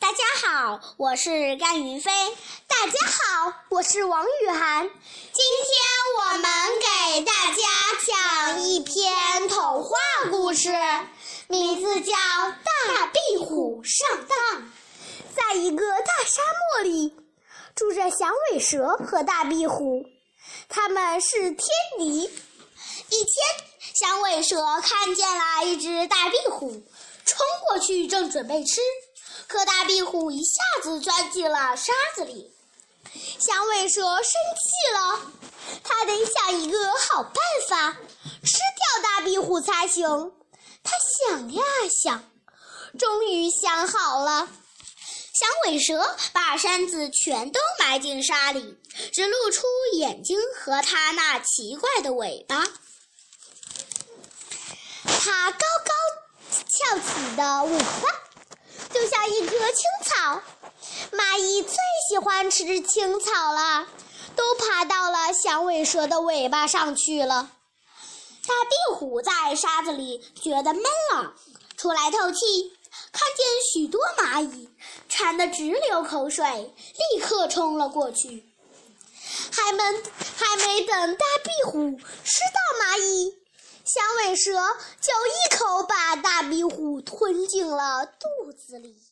大家好，我是甘云飞。大家好，我是王雨涵。今天我们给大家讲一篇童话故事，名字叫《大壁虎上当》。在一个大沙漠里，住着响尾蛇和大壁虎，他们是天敌。一天，响尾蛇看见了一只大壁虎，冲过去正准备吃。可大壁虎一下子钻进了沙子里，响尾蛇生气了，它得想一个好办法，吃掉大壁虎才行。它想呀想，终于想好了。响尾蛇把身子全都埋进沙里，只露出眼睛和它那奇怪的尾巴。它高高翘起的尾巴。青草，蚂蚁最喜欢吃青草了，都爬到了响尾蛇的尾巴上去了。大壁虎在沙子里觉得闷了，出来透气，看见许多蚂蚁，馋得直流口水，立刻冲了过去。还没还没等大壁虎吃到蚂蚁，响尾蛇就一口把大壁虎吞进了肚子里。